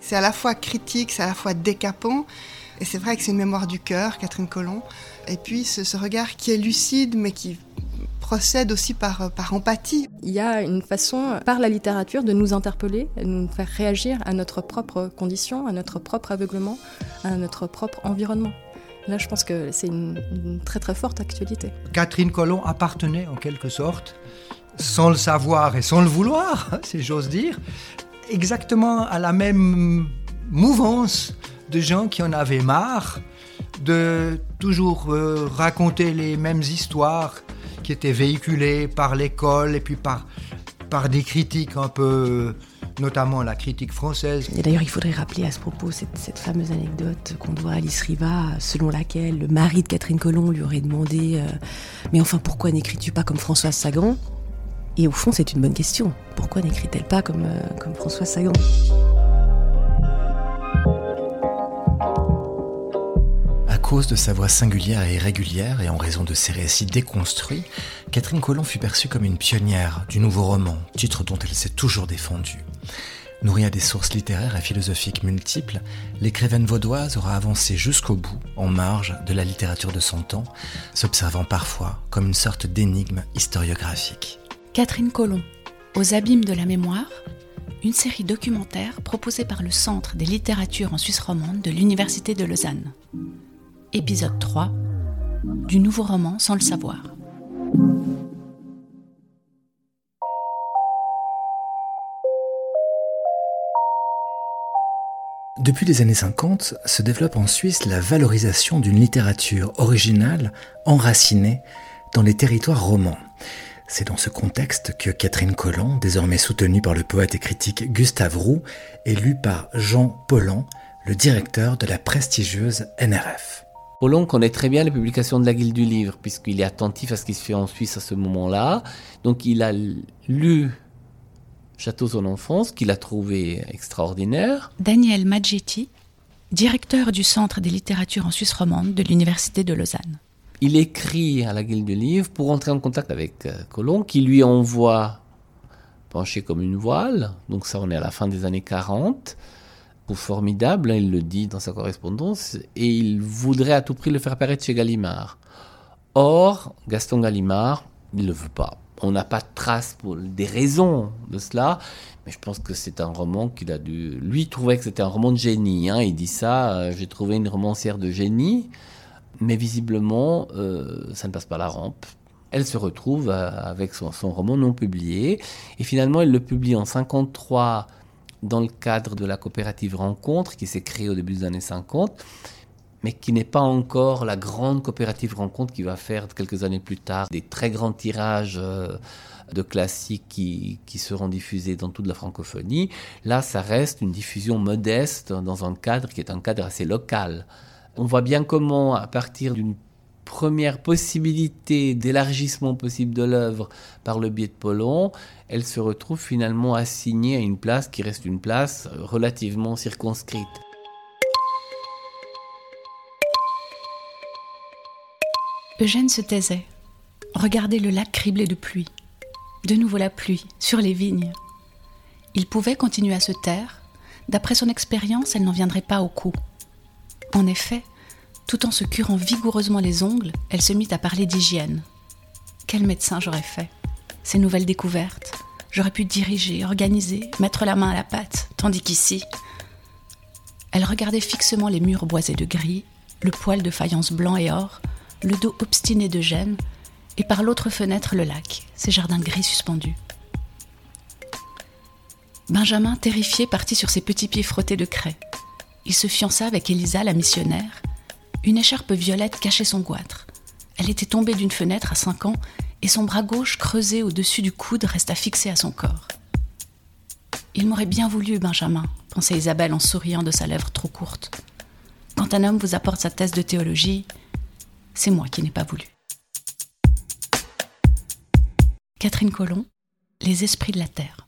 C'est à la fois critique, c'est à la fois décapant. Et c'est vrai que c'est une mémoire du cœur, Catherine Colomb. Et puis ce, regard qui est lucide, mais qui procède aussi par, par empathie. Il y a une façon, par la littérature, de nous interpeller, de nous faire réagir à notre propre condition, à notre propre aveuglement, à notre propre environnement. Là, je pense que c'est une, une, très très forte actualité. Catherine Colomb appartenait en quelque sorte, sans le savoir et sans le vouloir, si j'ose dire, exactement à la même mouvance de gens qui en avaient marre de toujours euh, raconter les mêmes histoires qui étaient véhiculées par l'école et puis par, par des critiques un peu, notamment la critique française. Et d'ailleurs, il faudrait rappeler à ce propos cette, fameuse anecdote qu'on doit à Alice Riva, selon laquelle le mari de Catherine Colomb lui aurait demandé euh, Mais enfin, pourquoi n'écris-tu pas comme Françoise Sagan? Et au fond, c'est une bonne question. Pourquoi n'écrit-elle pas comme, euh, comme Françoise Sagan? Cause de sa voix singulière et irrégulière et en raison de ses récits déconstruits, Catherine Colomb fut perçue comme une pionnière du nouveau roman, titre dont elle s'est toujours défendue. Nourrie à des sources littéraires et philosophiques multiples, l'écrivaine vaudoise aura avancé jusqu'au bout, en marge de la littérature de son temps, s'observant parfois comme une sorte d'énigme historiographique. Catherine Colomb, Aux abîmes de la mémoire, une série documentaire proposée par le Centre des littératures en Suisse romande de l'Université de Lausanne épisode 3, du nouveau roman sans le savoir. Depuis les années 50 se développe en Suisse la valorisation d'une littérature originale enracinée dans les territoires romans. C'est dans ce contexte que Catherine Colomb, désormais soutenue par le poète et critique Gustave Roux, est lue par Jean Pollan, le directeur de la prestigieuse NRF. Paulon connaît très bien les publications de la Guilde du Livre, puisqu'il est attentif à ce qui se fait en Suisse à ce moment-là. Donc il a lu Château son enfance, qu'il a trouvé extraordinaire. Daniel Maggetti, directeur du Centre des littératures en Suisse romande de l'Université de Lausanne. Il écrit à la Guilde du Livre pour entrer en contact avec euh, Colomb, qui lui envoie penché comme une voile. Donc ça, on est à la fin des années 40 formidable, hein, il le dit dans sa correspondance, et il voudrait à tout prix le faire paraître chez Gallimard. Or, Gaston Gallimard, il ne le veut pas. On n'a pas de trace pour des raisons de cela, mais je pense que c'est un roman qu'il a dû. Lui trouvait que c'était un roman de génie. Hein. Il dit ça euh, j'ai trouvé une romancière de génie, mais visiblement, euh, ça ne passe pas la rampe. Elle se retrouve euh, avec son, roman non publié, et finalement, elle le publie en 53 dans le cadre de la coopérative Rencontre qui s'est créée au début des années 50, mais qui n'est pas encore la grande coopérative Rencontre qui va faire quelques années plus tard des très grands tirages euh, de classiques qui, qui, seront diffusés dans toute la francophonie. Là, ça reste une diffusion modeste dans un cadre qui est un cadre assez local. On voit bien comment, à partir d'une première possibilité d'élargissement possible de l'œuvre par le biais de Polon, elle se retrouve finalement assignée à une place qui reste une place relativement circonscrite. Eugène se taisait, regardait le lac criblé de pluie. De nouveau la pluie, sur les vignes. Il pouvait continuer à se taire. D'après son expérience, elle n'en viendrait pas au coup. En effet, tout en se curant vigoureusement les ongles, elle se mit à parler d'hygiène. Quel médecin j'aurais fait? Ces nouvelles découvertes. J'aurais pu diriger, organiser, mettre la main à la pâte, tandis qu'ici. Elle regardait fixement les murs boisés de gris, le poêle de faïence blanc et or, le dos obstiné de gêne, et par l'autre fenêtre le lac, ses jardins gris suspendus. Benjamin, terrifié, partit sur ses petits pieds frottés de craie. Il se fiança avec Elisa, la missionnaire, une écharpe violette cachait son goitre. Elle était tombée d'une fenêtre à cinq ans et son bras gauche creusé au-dessus du coude resta fixé à son corps. Il m'aurait bien voulu, Benjamin, pensait Isabelle en souriant de sa lèvre trop courte. Quand un homme vous apporte sa thèse de théologie, c'est moi qui n'ai pas voulu. Catherine Colomb, Les esprits de la terre.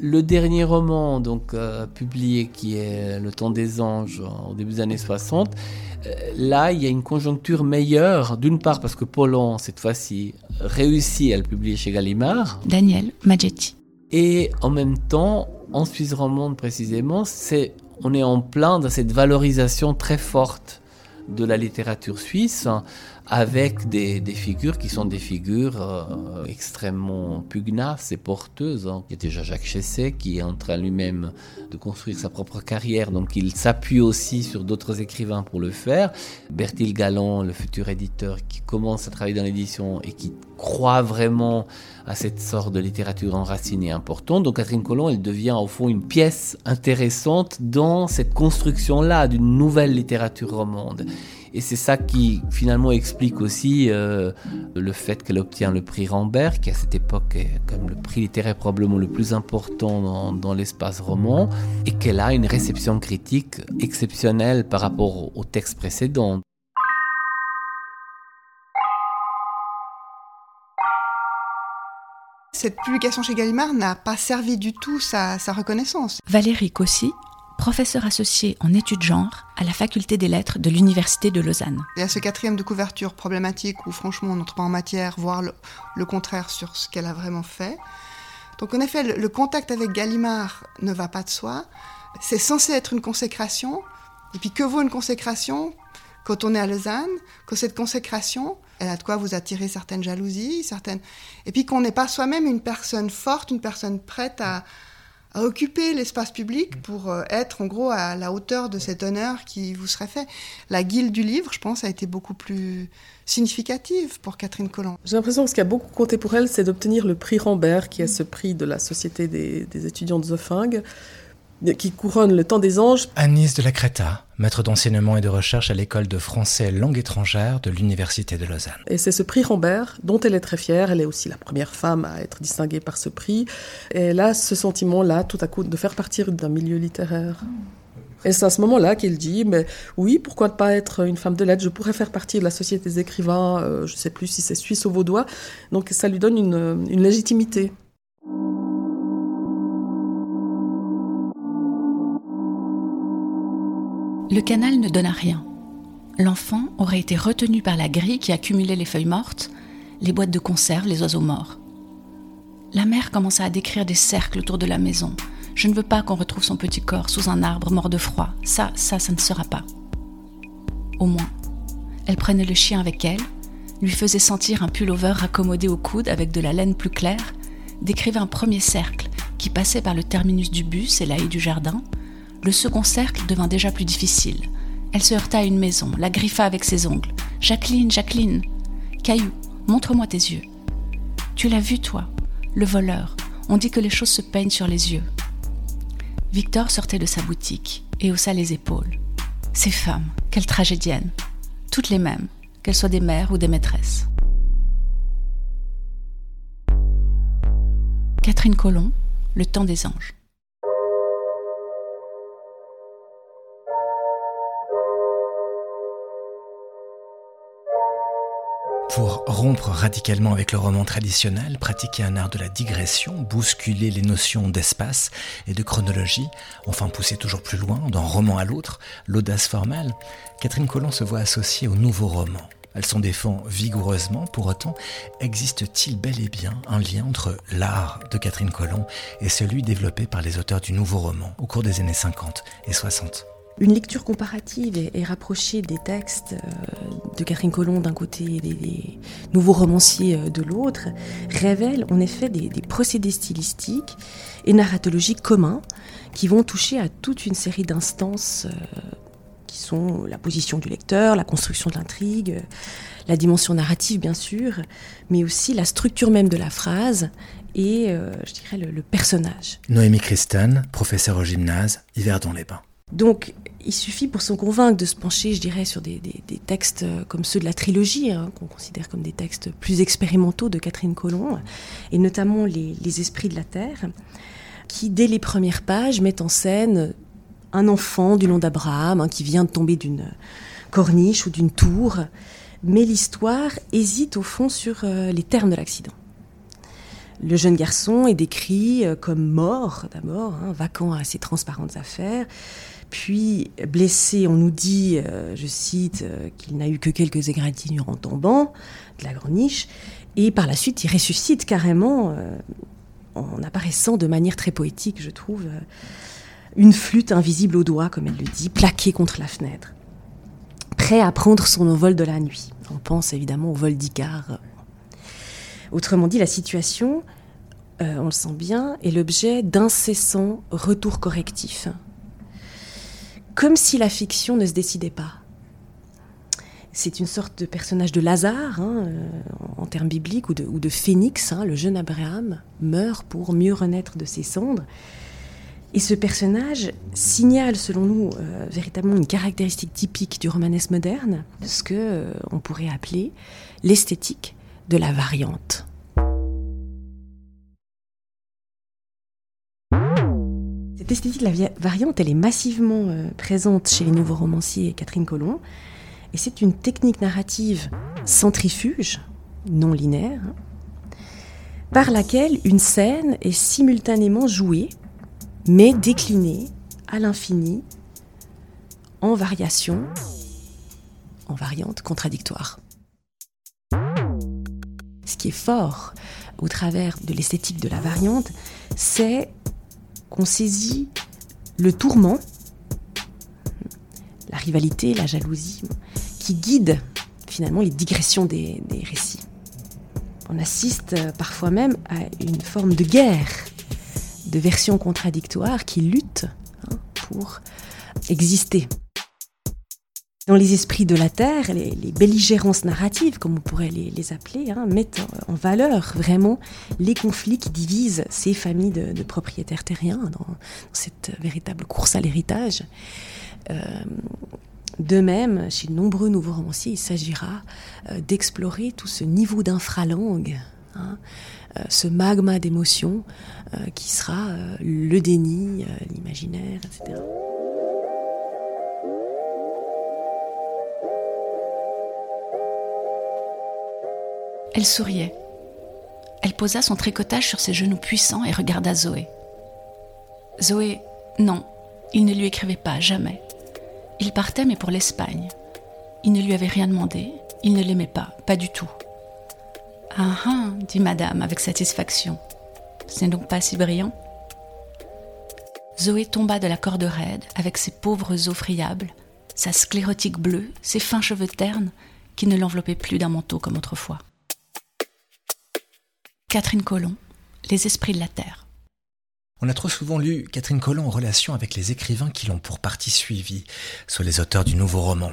Le dernier roman donc euh, publié qui est Le temps des anges au début des années 60, euh, là il y a une conjoncture meilleure, d'une part parce que Polon cette fois-ci réussit à le publier chez Gallimard. Daniel Maggetti. Et en même temps, en Suisse romande précisément, c'est on est en plein dans cette valorisation très forte de la littérature suisse avec des, figures qui sont des figures euh, extrêmement pugnaces et porteuses. Hein. Il y a déjà Jacques Chesset qui est en train lui-même de construire sa propre carrière, donc il s'appuie aussi sur d'autres écrivains pour le faire. Bertil Galland, le futur éditeur qui commence à travailler dans l'édition et qui croit vraiment à cette sorte de littérature enracinée importante. Donc Catherine Colomb, elle devient au fond une pièce intéressante dans cette construction-là d'une nouvelle littérature romande. Et c'est ça qui finalement explique aussi euh, le fait qu'elle obtient le prix Rambert, qui à cette époque est comme le prix littéraire probablement le plus important dans, l'espace roman, et qu'elle a une réception critique exceptionnelle par rapport au texte précédent. Cette publication chez Gallimard n'a pas servi du tout sa, sa reconnaissance. Valérie Cossy professeur associé en études genre à la faculté des lettres de l'Université de Lausanne. Il y a ce quatrième de couverture problématique où franchement on n'entre pas en matière, voire le, contraire sur ce qu'elle a vraiment fait. Donc en effet, le, contact avec Gallimard ne va pas de soi. C'est censé être une consécration. Et puis que vaut une consécration quand on est à Lausanne? Que cette consécration, elle a de quoi vous attirer certaines jalousies, certaines... Et puis qu'on n'est pas soi-même une personne forte, une personne prête à, à occuper l'espace public pour euh, être en gros à la hauteur de cet honneur qui vous serait fait. La guilde du livre, je pense, a été beaucoup plus significative pour Catherine Collant. J'ai l'impression que ce qui a beaucoup compté pour elle, c'est d'obtenir le prix Rambert, qui est ce prix de la Société des, des étudiants de Zofingue, qui couronne le temps des anges. Agnès de la Créta, maître d'enseignement et de recherche à l'école de français langue étrangère de l'Université de Lausanne. Et c'est ce prix Rambert dont elle est très fière. Elle est aussi la première femme à être distinguée par ce prix. Et elle a ce sentiment-là, tout à coup, de faire partir d'un milieu littéraire. Et c'est à ce moment-là qu'elle dit, mais oui, pourquoi ne pas être une femme de lettres? Je pourrais faire partie de la Société des écrivains, euh, je ne sais plus si c'est suisse ou vaudois. Donc ça lui donne une, une légitimité. Le canal ne donna rien. L'enfant aurait été retenu par la grille qui accumulait les feuilles mortes, les boîtes de conserve, les oiseaux morts. La mère commença à décrire des cercles autour de la maison. Je ne veux pas qu'on retrouve son petit corps sous un arbre mort de froid. Ça, ça, ça ne sera pas. Au moins, elle prenait le chien avec elle, lui faisait sentir un pullover raccommodé au coude avec de la laine plus claire, décrivait un premier cercle qui passait par le terminus du bus et la haie du jardin, le second cercle devint déjà plus difficile. Elle se heurta à une maison, la griffa avec ses ongles. Jacqueline, Jacqueline Caillou, montre-moi tes yeux. Tu l'as vu, toi Le voleur. On dit que les choses se peignent sur les yeux. Victor sortait de sa boutique et haussa les épaules. Ces femmes, quelles tragédiennes Toutes les mêmes, qu'elles soient des mères ou des maîtresses. Catherine Colomb, Le temps des anges. Pour rompre radicalement avec le roman traditionnel, pratiquer un art de la digression, bousculer les notions d'espace et de chronologie, enfin pousser toujours plus loin, d'un roman à l'autre, l'audace formelle, Catherine Colomb se voit associée au nouveau roman. Elle s'en défend vigoureusement, pour autant, existe-t-il bel et bien un lien entre l'art de Catherine Colomb et celui développé par les auteurs du nouveau roman au cours des années 50 et 60 une lecture comparative et, rapprochée des textes euh, de Catherine Colomb d'un côté et des, nouveaux romanciers euh, de l'autre révèle en effet des, procédés stylistiques et narratologiques communs qui vont toucher à toute une série d'instances euh, qui sont la position du lecteur, la construction de l'intrigue, la dimension narrative bien sûr, mais aussi la structure même de la phrase et, je dirais, le, le personnage. Noémie Christane, professeure au gymnase, Yverdon-les-Bains. Donc, il suffit pour s'en convaincre de se pencher, je dirais, sur des, textes comme ceux de la trilogie, hein, qu'on considère comme des textes plus expérimentaux de Catherine Colomb, et notamment les, Esprits de la Terre, qui, dès les premières pages, mettent en scène un enfant du nom d'Abraham hein, qui vient de tomber d'une corniche ou d'une tour, mais l'histoire hésite au fond sur euh, les termes de l'accident. Le jeune garçon est décrit euh, comme mort d'abord, hein, vacant à ses transparentes affaires, puis blessé, on nous dit, euh, je cite, euh, qu'il n'a eu que quelques égratignures en tombant de la greniche, et par la suite il ressuscite carrément en apparaissant de manière très poétique, je trouve, une flûte invisible au doigt, comme elle le dit, plaquée contre la fenêtre, prêt à prendre son envol de la nuit. On pense évidemment au vol d'Icare Autrement dit, la situation, euh, on le sent bien, est l'objet d'incessants retours correctifs. Comme si la fiction ne se décidait pas. C'est une sorte de personnage de Lazare, hein, euh, en termes bibliques, ou de, phénix. Hein, le jeune Abraham meurt pour mieux renaître de ses cendres. Et ce personnage signale, selon nous, euh, véritablement une caractéristique typique du romanesque moderne, ce que on pourrait appeler l'esthétique de la variante. Cette esthétique de la variante, elle est massivement euh, présente chez les nouveaux romanciers Catherine Colomb. Et c'est une technique narrative centrifuge, non linéaire, hein, par laquelle une scène est simultanément jouée, mais déclinée à l'infini, en variation, en variante contradictoire. Ce qui est fort au travers de l'esthétique de la variante, c'est qu'on saisit le tourment, la rivalité, la jalousie, qui guide finalement les digressions des, récits. On assiste parfois même à une forme de guerre, de versions contradictoires qui luttent hein, pour exister. Dans les esprits de la Terre, les, belligérances narratives, comme on pourrait les, appeler, hein, mettent en valeur vraiment les conflits qui divisent ces familles de, propriétaires terriens dans, cette véritable course à l'héritage. Euh, de même, chez de nombreux nouveaux romanciers, il s'agira euh, d'explorer tout ce niveau d'infralangue, hein, euh, ce magma d'émotions qui sera le déni, l'imaginaire, etc. Elle souriait. Elle posa son tricotage sur ses genoux puissants et regarda Zoé. Zoé, non, il ne lui écrivait pas, jamais. Il partait, mais pour l'Espagne. Il ne lui avait rien demandé, il ne l'aimait pas, pas du tout. Ah ah, dit madame avec satisfaction. Ce n'est donc pas si brillant? Zoé tomba de la corde raide avec ses pauvres os friables, sa sclérotique bleue, ses fins cheveux ternes qui ne l'enveloppaient plus d'un manteau comme autrefois. Catherine Colomb, Les esprits de la Terre. On a trop souvent lu Catherine Colomb en relation avec les écrivains qui l'ont pour partie suivi, soit les auteurs du nouveau roman.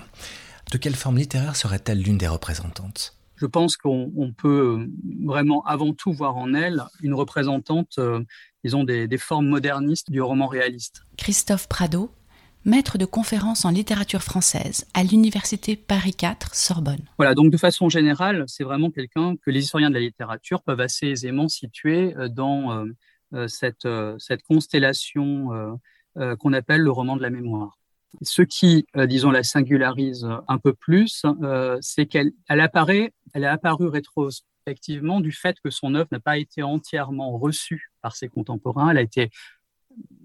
De quelle forme littéraire serait-elle l'une des représentantes? Je pense qu'on peut euh, vraiment avant tout voir en elle une représentante, euh, disons, des, des formes modernistes du roman réaliste. Christophe Prado, maître de conférences en littérature française à l'université Paris IV Sorbonne. Voilà, donc de façon générale, c'est vraiment quelqu'un que les historiens de la littérature peuvent assez aisément situer euh, dans euh, euh, cette, constellation qu'on appelle le roman de la mémoire. Ce qui, disons, la singularise un peu plus, c'est qu'elle elle apparaît, elle est apparue rétrospectivement du fait que son œuvre n'a pas été entièrement reçue par ses contemporains. Elle a été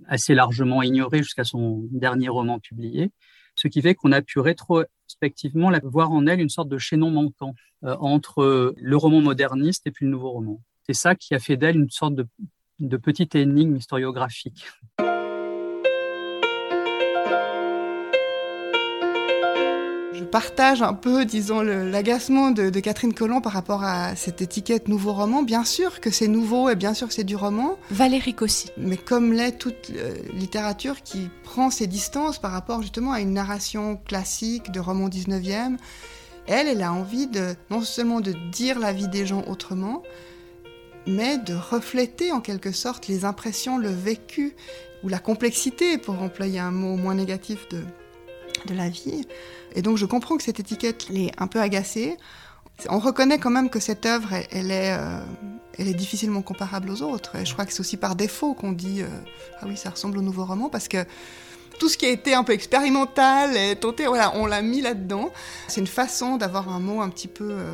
assez largement ignoré jusqu'à son dernier roman publié, ce qui fait qu'on a pu rétrospectivement voir en elle une sorte de chaînon manquant euh, entre le roman moderniste et puis le nouveau roman. C'est ça qui a fait d'elle une sorte de, de petite énigme historiographique. Partage un peu, disons, l'agacement de, Catherine Colomb par rapport à cette étiquette nouveau roman. Bien sûr que c'est nouveau et bien sûr que c'est du roman. Valérie aussi. Mais comme l'est toute euh, littérature qui prend ses distances par rapport justement à une narration classique de roman 19e, elle, elle a envie de non seulement de dire la vie des gens autrement, mais de refléter en quelque sorte les impressions, le vécu ou la complexité, pour employer un mot moins négatif de, de la vie. Et donc je comprends que cette étiquette l'est un peu agacée. On reconnaît quand même que cette œuvre, elle, est, euh, elle est difficilement comparable aux autres. Et je crois que c'est aussi par défaut qu'on dit euh, ah oui, ça ressemble au nouveau roman parce que tout ce qui a été un peu expérimental et tenté, voilà, on l'a mis là-dedans. C'est une façon d'avoir un mot un petit peu euh,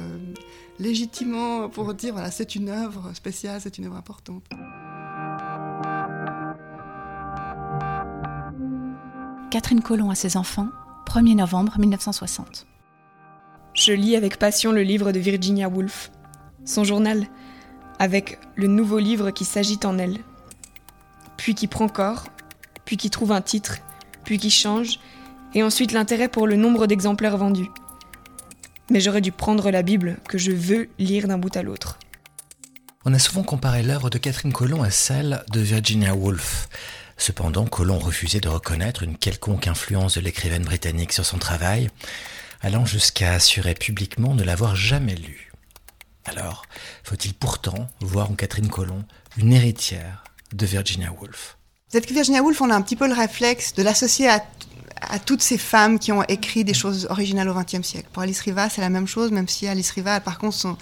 légitimement pour dire voilà, c'est une œuvre spéciale, c'est une œuvre importante. Catherine Colomb à ses enfants, 1er novembre 1960. Je lis avec passion le livre de Virginia Woolf, son journal, avec le nouveau livre qui s'agite en elle, puis qui prend corps, puis qui trouve un titre, puis qui change, et ensuite l'intérêt pour le nombre d'exemplaires vendus. Mais j'aurais dû prendre la Bible que je veux lire d'un bout à l'autre. On a souvent comparé l'œuvre de Catherine Colomb à celle de Virginia Woolf. Cependant, Colomb refusait de reconnaître une quelconque influence de l'écrivaine britannique sur son travail, allant jusqu'à assurer publiquement ne l'avoir jamais lu. Alors, faut-il pourtant voir en Catherine Colomb une héritière de Virginia Woolf? Peut-être que Virginia Woolf, on a un petit peu le réflexe de l'associer à, à, toutes ces femmes qui ont écrit des choses originales au XXe siècle. Pour Alice Riva, c'est la même chose, même si Alice Riva, par contre,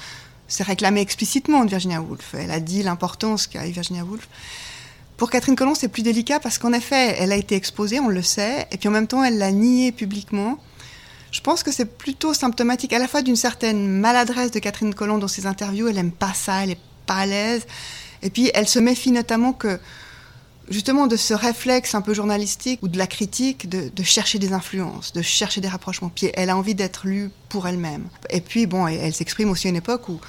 s'est réclamée explicitement de Virginia Woolf. Elle a dit l'importance qu'a Virginia Woolf. Pour Catherine Colomb, c'est plus délicat parce qu'en effet, elle a été exposée, on le sait, et puis en même temps, elle l'a nié publiquement. Je pense que c'est plutôt symptomatique à la fois d'une certaine maladresse de Catherine Colomb dans ses interviews. Elle aime pas ça, elle est pas à l'aise. Et puis, elle se méfie notamment que, justement, de ce réflexe un peu journalistique ou de la critique de, chercher des influences, de chercher des rapprochements. Puis, elle a envie d'être lue pour elle-même. Et puis, bon, elle, elle s'exprime aussi à une époque où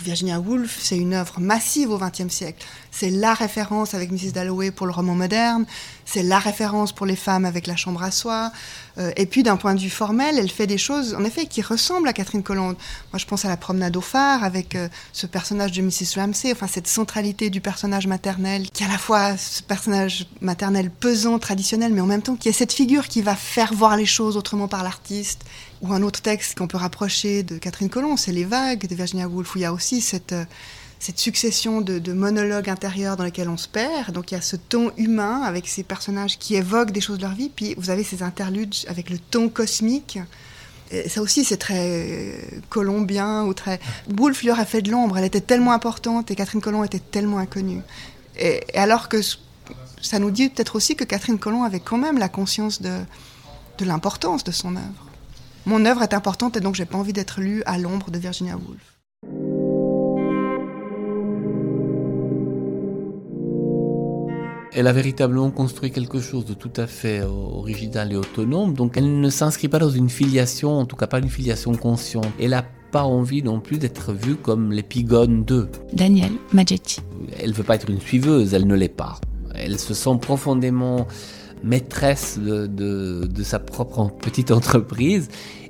Virginia Woolf, c'est une œuvre massive au XXe siècle. C'est la référence avec Mrs. Dalloway pour le roman moderne, c'est la référence pour les femmes avec la chambre à soie. Euh, et puis, d'un point de vue formel, elle fait des choses, en effet, qui ressemblent à Catherine Colomb. Moi, je pense à la promenade au phare avec euh, ce personnage de Mrs. Ramsay, enfin, cette centralité du personnage maternel, qui est à la fois ce personnage maternel pesant, traditionnel, mais en même temps qui est cette figure qui va faire voir les choses autrement par l'artiste. Ou un autre texte qu'on peut rapprocher de Catherine Colomb, c'est Les Vagues de Virginia Woolf, où il y a aussi cette. Euh, succession de, monologues intérieurs dans lesquels on se perd. Donc il y a ce ton humain avec ces personnages qui évoquent des choses de leur vie, puis vous avez ces interludes avec le ton cosmique. Ça aussi, c'est très colombien ou très. Woolf lui aurait fait de l'ombre. Elle était tellement importante et Catherine Colomb était tellement inconnue. Et, alors que ça nous dit peut-être aussi que Catherine Colomb avait quand même la conscience de l'importance de son œuvre. Mon œuvre est importante et donc j'ai pas envie d'être lue à l'ombre de Virginia Woolf. Elle a véritablement construit quelque chose de tout à fait original et autonome, donc elle ne s'inscrit pas dans une filiation, en tout cas pas une filiation consciente. Elle n'a pas envie non plus d'être vue comme l'épigone d'eux. Daniel Maggetti. Elle ne veut pas être une suiveuse, elle ne l'est pas. Elle se sent profondément maîtresse de, sa propre petite entreprise.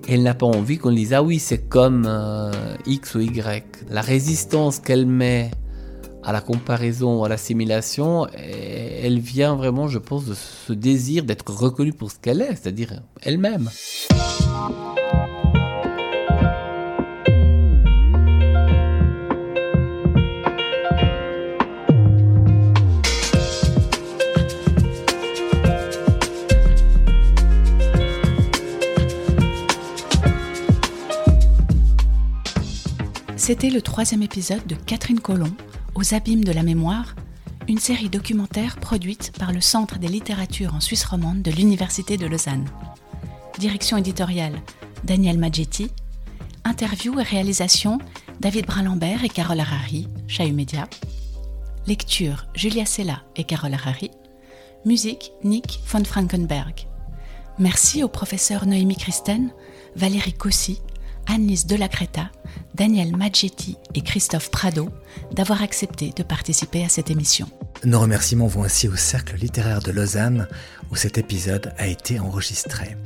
Elle n'a pas envie qu'on dise ah oui c'est comme euh, X ou Y. La résistance qu'elle met à la comparaison, à l'assimilation, elle vient vraiment, je pense, de ce désir d'être reconnue pour ce qu'elle est, c'est-à-dire elle-même. C'était le troisième épisode de Catherine Colomb, Aux abîmes de la mémoire, une série documentaire produite par le Centre des littératures en Suisse romande de l'Université de Lausanne. Direction éditoriale Daniel Maggetti. Interview et réalisation David Brun-Lambert et Carole Harari, Chahut Média. Lecture Julia Sella et Carole Harari. Musique Nick von Frankenberg. Merci aux professeurs Noémie Christen, Valérie Cossy, Annelise Delacreta, Daniel Maggetti et Christophe Prado d'avoir accepté de participer à cette émission. Nos remerciements vont aussi au Cercle littéraire de Lausanne où cet épisode a été enregistré.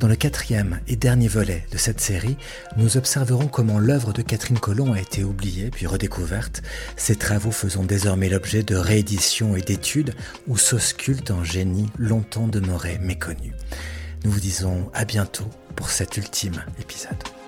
Dans le quatrième et dernier volet de cette série, nous observerons comment l'œuvre de Catherine Colomb a été oubliée puis redécouverte, ses travaux faisant désormais l'objet de rééditions et d'études où s'ausculte un génie longtemps demeuré méconnu. Nous vous disons à bientôt pour cet ultime épisode.